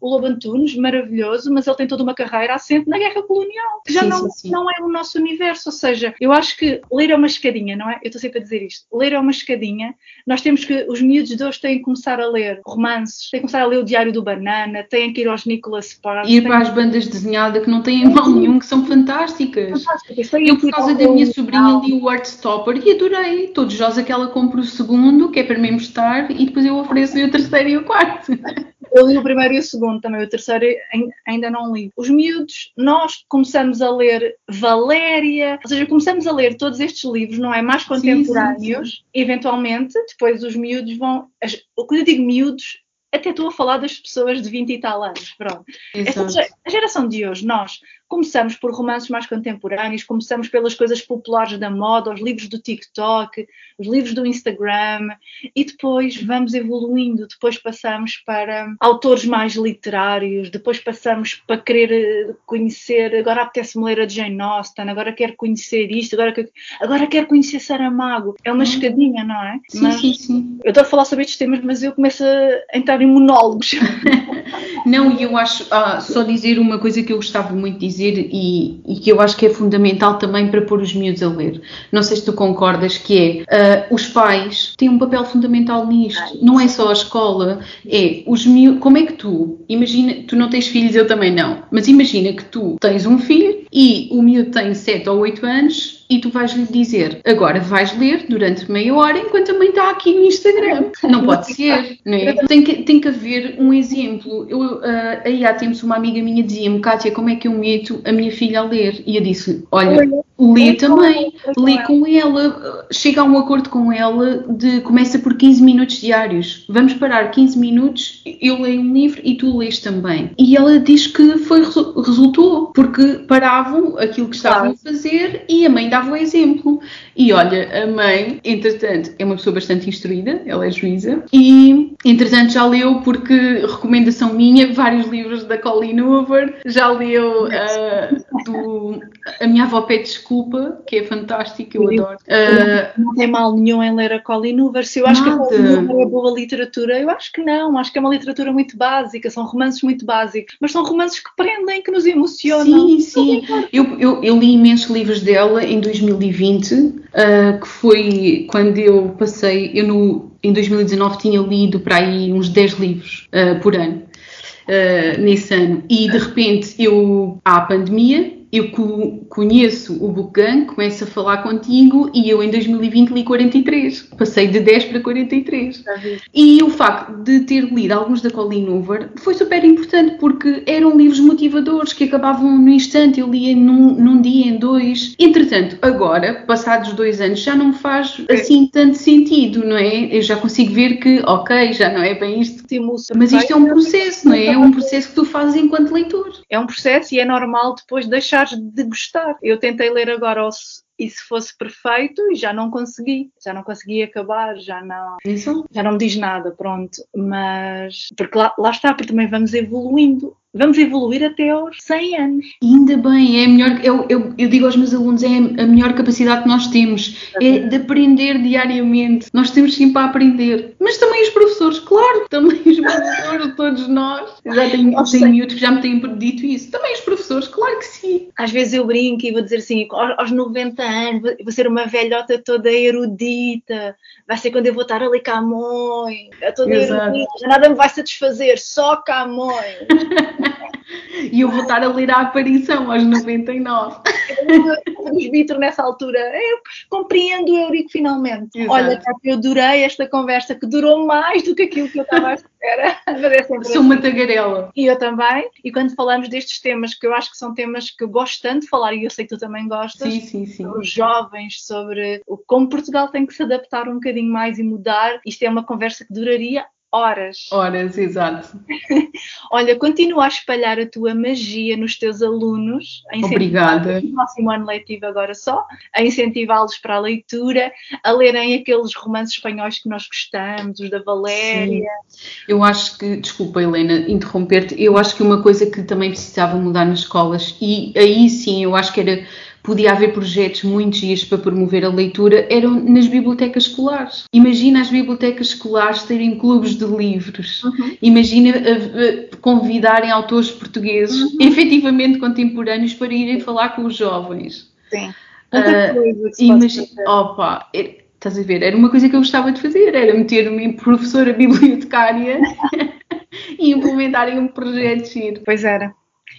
O Lobo Antunes, maravilhoso, mas ele tem toda uma carreira assente na guerra colonial, que já Sim, não, sim. não é o nosso universo. Ou seja, eu acho que ler é uma escadinha, não é? Eu estou sempre a dizer isto. Ler é uma escadinha. Nós temos que, os miúdos de hoje têm que começar a ler romances, têm que começar a ler o Diário do Banana, têm que ir aos Nicholas Sparks. Ir para as bandas desenhadas que não têm mal nenhum, que são fantásticas. Fantásticas, Eu, por causa da minha sobrinha, li o Heartstopper e adorei. Estou desejosa que ela compre o segundo, que é para me emprestar, e depois eu ofereço-lhe o terceiro e o quarto. Eu li o primeiro e o segundo também, o terceiro ai- ainda não li. Os miúdos, nós começamos a ler Valéria, ou seja, começamos a ler todos estes livros, não é? Mais sim, contemporâneos, eventualmente, depois os miúdos vão. Quando eu digo miúdos, até estou a falar das pessoas de 20 e tal anos, pronto. Exato. a geração de hoje, nós começamos por romances mais contemporâneos, começamos pelas coisas populares da moda, os livros do TikTok, os livros do Instagram, e depois vamos evoluindo, depois passamos para autores mais literários, depois passamos para querer eh, conhecer, agora apetece-me ler a Jane Austen, agora quero conhecer isto, agora, que- agora quero conhecer Saramago. É uma Hum. escadinha, não é? Sim, Mas- sim, sim. eu estou a falar sobre estes temas, mas eu começo a entrar em monólogos. Não, e eu acho, ah, só dizer uma coisa que eu gostava muito de dizer e, e que eu acho que é fundamental também para pôr os miúdos a ler. Não sei se tu concordas, que é, ah, os pais têm um papel fundamental nisto. Não é só a escola, é os miúdos, como é que tu, imagina, tu não tens filhos, eu também não, mas imagina que tu tens um filho e o miúdo tem 7 ou 8 anos e tu vais-lhe dizer, agora vais ler durante meia hora enquanto a mãe está aqui no Instagram. Não pode ser, não é? Tem que, tem que haver um exemplo. Eu, ah, aí há tempos uma amiga minha dizia-me, Kátia, como é que eu meto a minha filha a ler? E eu disse, olha, lê também, lê com ela, chega a um acordo com ela de começa por 15 minutos diários. Vamos parar 15 minutos, eu leio um livro e tu lês também. E ela diz que foi, resu- resultou, porque paravam aquilo que estavam Claro. a fazer e a mãe dava o exemplo. E olha, a mãe, entretanto, é uma pessoa bastante instruída, ela é juíza, e entretanto já leu, porque recomendação minha, vários livros da Colleen Hoover, já leu ah, do A Minha Avó Pede Desculpa, que é fantástico, eu adoro. Ah, Não tem mal nenhum em ler a Colleen Hoover. Se eu acho que a Nada. Colleen Hoover é boa literatura, eu acho que não. Acho que é uma literatura muito básica, são romances muito básicos, mas são romances que prendem, que nos emocionam. Sim, sim. Eu, eu, eu li imensos livros dela em 2020, ah, que foi quando eu passei, eu no, em 2019 tinha lido para aí uns 10 livros ah, por ano, ah, nesse ano, e de repente eu, há a pandemia, eu co- conheço o Bookgang, começo a falar contigo e eu em 2020 li 43, passei de 10 para 43. E o facto de ter lido alguns da Colleen Hoover foi super importante porque eram livros motivadores que acabavam no instante, eu lia num, num dia, em dois. Entretanto, agora, passados dois anos, já não me faz assim tanto sentido, não é? Eu já consigo ver que, ok, já não é bem isto. Emociona. Mas isto é um processo, não é? É um processo que tu fazes enquanto leitor. É um processo e é normal depois deixares de gostar. Eu tentei ler agora e se fosse perfeito e já não consegui, já não consegui acabar, já não, Exato. já não me diz nada, pronto. Mas porque lá, lá está, porque também vamos evoluindo. Vamos evoluir até aos 100 anos. Ainda bem, é a melhor, eu, eu, eu digo aos meus alunos, é a melhor capacidade que nós temos, é de aprender diariamente. Nós temos sempre a aprender. Mas também os professores, claro, também os professores, todos nós. Já tenho, tenho miúdos que já me têm dito isso. Também os professores, claro que sim. Às vezes eu brinco e vou dizer assim, aos, aos 90 anos, vou- ser uma velhota toda erudita, vai ser quando eu vou estar ali Camões, toda Exato. erudita, já nada me vai satisfazer, só Camões. e eu vou estar a ler a aparição aos 99. O presbítero nessa altura, eu compreendo o Eurico finalmente. Exato. Olha, eu adorei esta conversa que durou mais do que aquilo que eu estava à espera. É Sou uma tagarela. E eu também. E quando falamos destes temas, que eu acho que são temas que eu gosto tanto de falar, e eu sei que tu também gostas, Sim, sim, sim. sobre os jovens, sobre como Portugal tem que se adaptar um bocadinho mais e mudar, isto é uma conversa que duraria horas. Horas, exato. Olha, continua a espalhar a tua magia nos teus alunos, Obrigada. no próximo ano letivo agora só, a incentivá-los para a leitura, a lerem aqueles romances espanhóis que nós gostamos, os da Valéria. Eu acho que, desculpa Helena, interromper-te, eu acho que uma coisa que também precisava mudar nas escolas, e aí sim eu acho que era, podia haver projetos muito giros para promover a leitura, eram nas bibliotecas escolares. Imagina as bibliotecas escolares terem clubes de livros. Uhum. Imagina eh, eh, convidarem autores portugueses efetivamente contemporâneos para irem falar com os jovens. Sim. Ah, Muita coisa que se Imagina, opa, é- estás a ver? Era uma coisa que eu gostava de fazer, era meter-me em professora bibliotecária e implementarem um projeto giro. Pois era.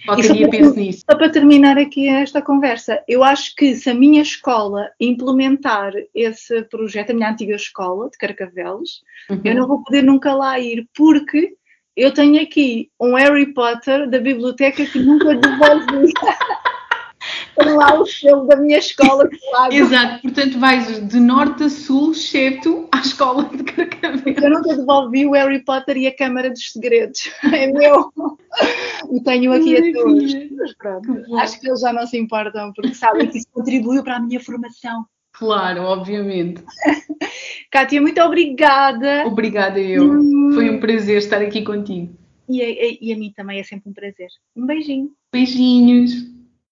É penso nisso. Só para terminar aqui esta conversa, eu acho que se a minha escola implementar esse projeto, a minha antiga escola de Carcavelos, eu não vou poder nunca lá ir, porque eu tenho aqui um Harry Potter da biblioteca que nunca devolvi. Tenho lá o selo da minha escola colado. Exato, portanto vais de norte a sul, excepto à escola de Carcavelos. Eu nunca devolvi o Harry Potter e a Câmara dos Segredos. É meu. E tenho aqui a todos. Mas pronto, acho que eles já não se importam, porque sabem que isso contribuiu para a minha formação. Claro, obviamente. Kátia, muito obrigada. Obrigada eu. Hum. Foi um prazer estar aqui contigo. E a, e a mim também é sempre um prazer. Um beijinho. Beijinhos.